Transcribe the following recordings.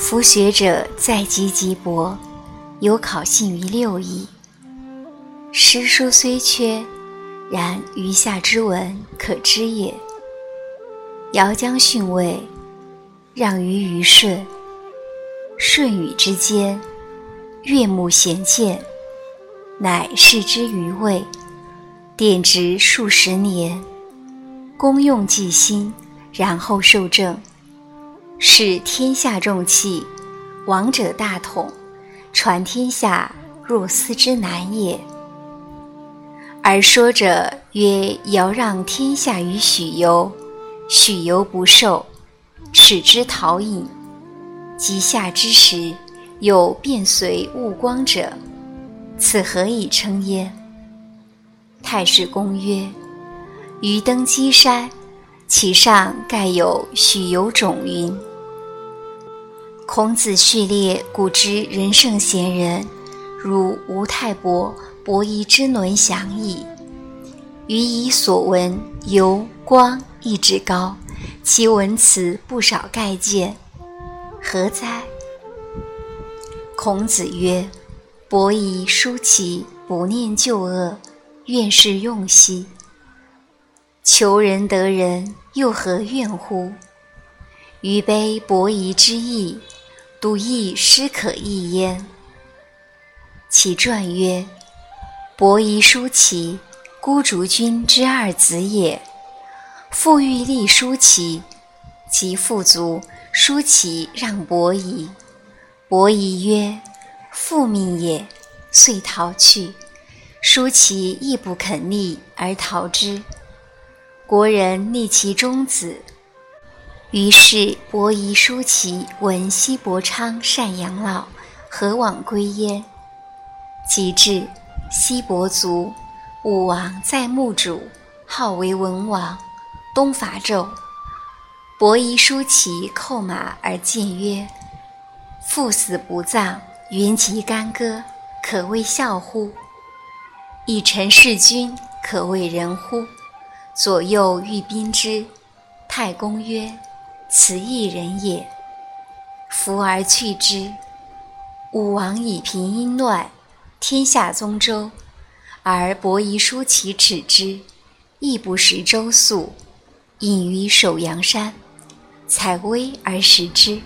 夫学者在籍籍博，有考信于六艺。诗书虽缺，然余下之文可知也。遥将逊位，让于虞舜。舜禹之间，悦目贤见，乃视之于魏，典职数十年，功用既兴，然后受政，是天下重器，王者大统，传天下若斯之难也。而说者曰：“尧让天下于许由，许由不受，耻之逃隐。及夏之时，有变随物光者，此何以称焉？”太史公曰：“余登稽山，其上盖有许由冢云。”孔子序列古之仁圣贤人，如吴太伯。伯夷之伦详矣。余以所闻，由光意志高，其文辞不少盖见，何哉？孔子曰：“伯夷叔齐，不念旧恶，愿是用兮。求仁得仁，又何怨乎？余悲伯夷之义，独亦师可义焉。”其传曰。伯夷叔齐，孤竹君之二子也。父欲立叔齐，及父卒，叔齐让伯夷。伯夷曰：“父命也。”遂逃去。叔齐亦不肯立，而逃之。国人立其中子。于是伯夷叔齐闻西伯昌善养老，何往归焉？及至。西伯卒，武王在墓主，号为文王，东伐纣。伯夷叔齐叩马而谏曰：“父死不葬，原其干戈，可谓孝乎？以臣弑君，可谓仁乎？”左右欲兵之，太公曰：“此一人也。”弗而去之。武王以平阴乱。天下宗周，而伯夷叔齐耻之，亦不食周粟，隐于首阳山，采薇而食之。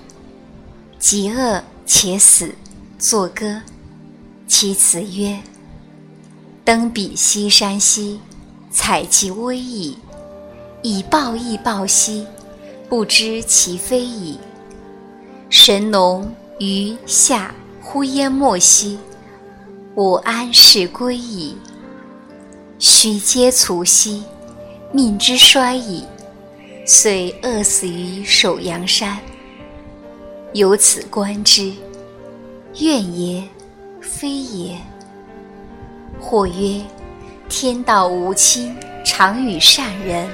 极饿且死，作歌。其辞曰：“登彼西山兮，采其薇矣；以报亦报兮，不知其非矣。神农于夏忽淹没兮。”我安是归矣。须嗟卒兮，命之衰矣。遂饿死于首阳山。由此观之，怨也，非也。或曰：天道无亲，常与善人。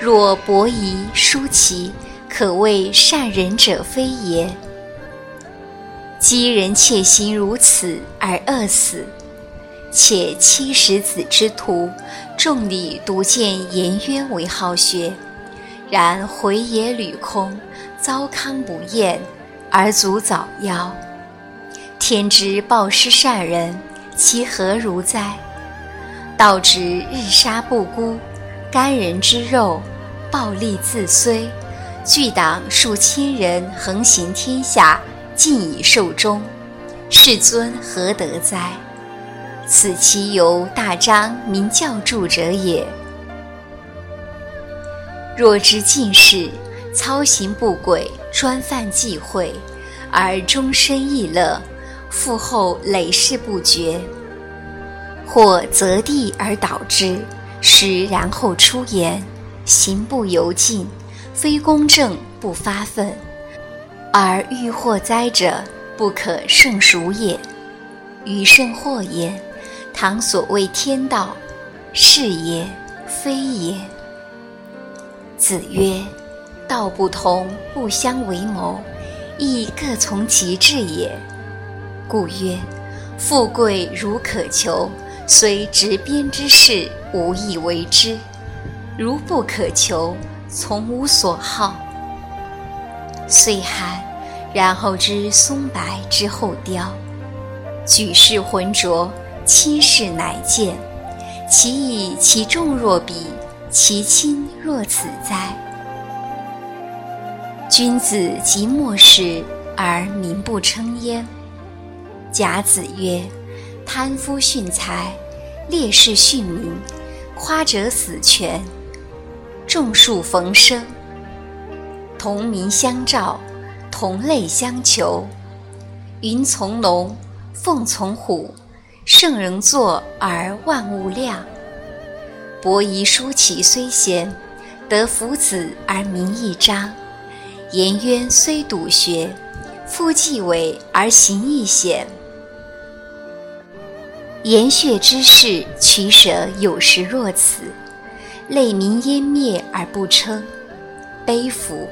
若伯夷、叔齐，可谓善人者非也。积人窃心如此而饿死，且七十子之徒，众里独见颜渊为好学，然回也履空，糟糠不厌，而卒早夭。天之报施善人，其何如哉？道之日杀不孤，甘人之肉，暴戾自虽；聚党数千人，横行天下。尽以寿终，世尊何得哉？此其由大张明教著者也。若知进士操行不轨，专犯忌讳，而终身逸乐，复后累世不绝，或择地而导之，时然后出言，行不由径，非公正不发愤。而欲祸灾者，不可胜数也。余甚祸也。唐所谓天道，是也非也。子曰：道不同，不相为谋，亦各从其志也。故曰：富贵如可求，虽执鞭之事，无以为之；如不可求，从无所好。岁寒，然后知松柏之后凋。举世浑浊，其世乃见。其以其重若彼，其轻若此哉？君子即莫视而民不称焉。甲子曰：“贪夫殉财，烈士殉民，夸者死权。众树逢生，同民相照，同类相求。云从龙，凤从虎。”圣人作而万物亮，伯夷叔齐虽贤，得夫子而名益彰。颜渊虽笃学，夫季伟而行义显。言血之事，取舍有时若此，类民湮灭而不称，悲夫！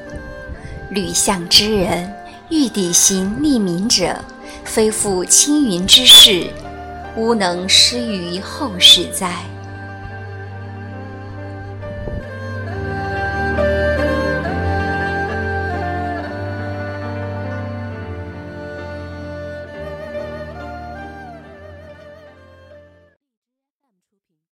吕相之人，欲抵行利民者，非复青云之士。吾能施于后世哉？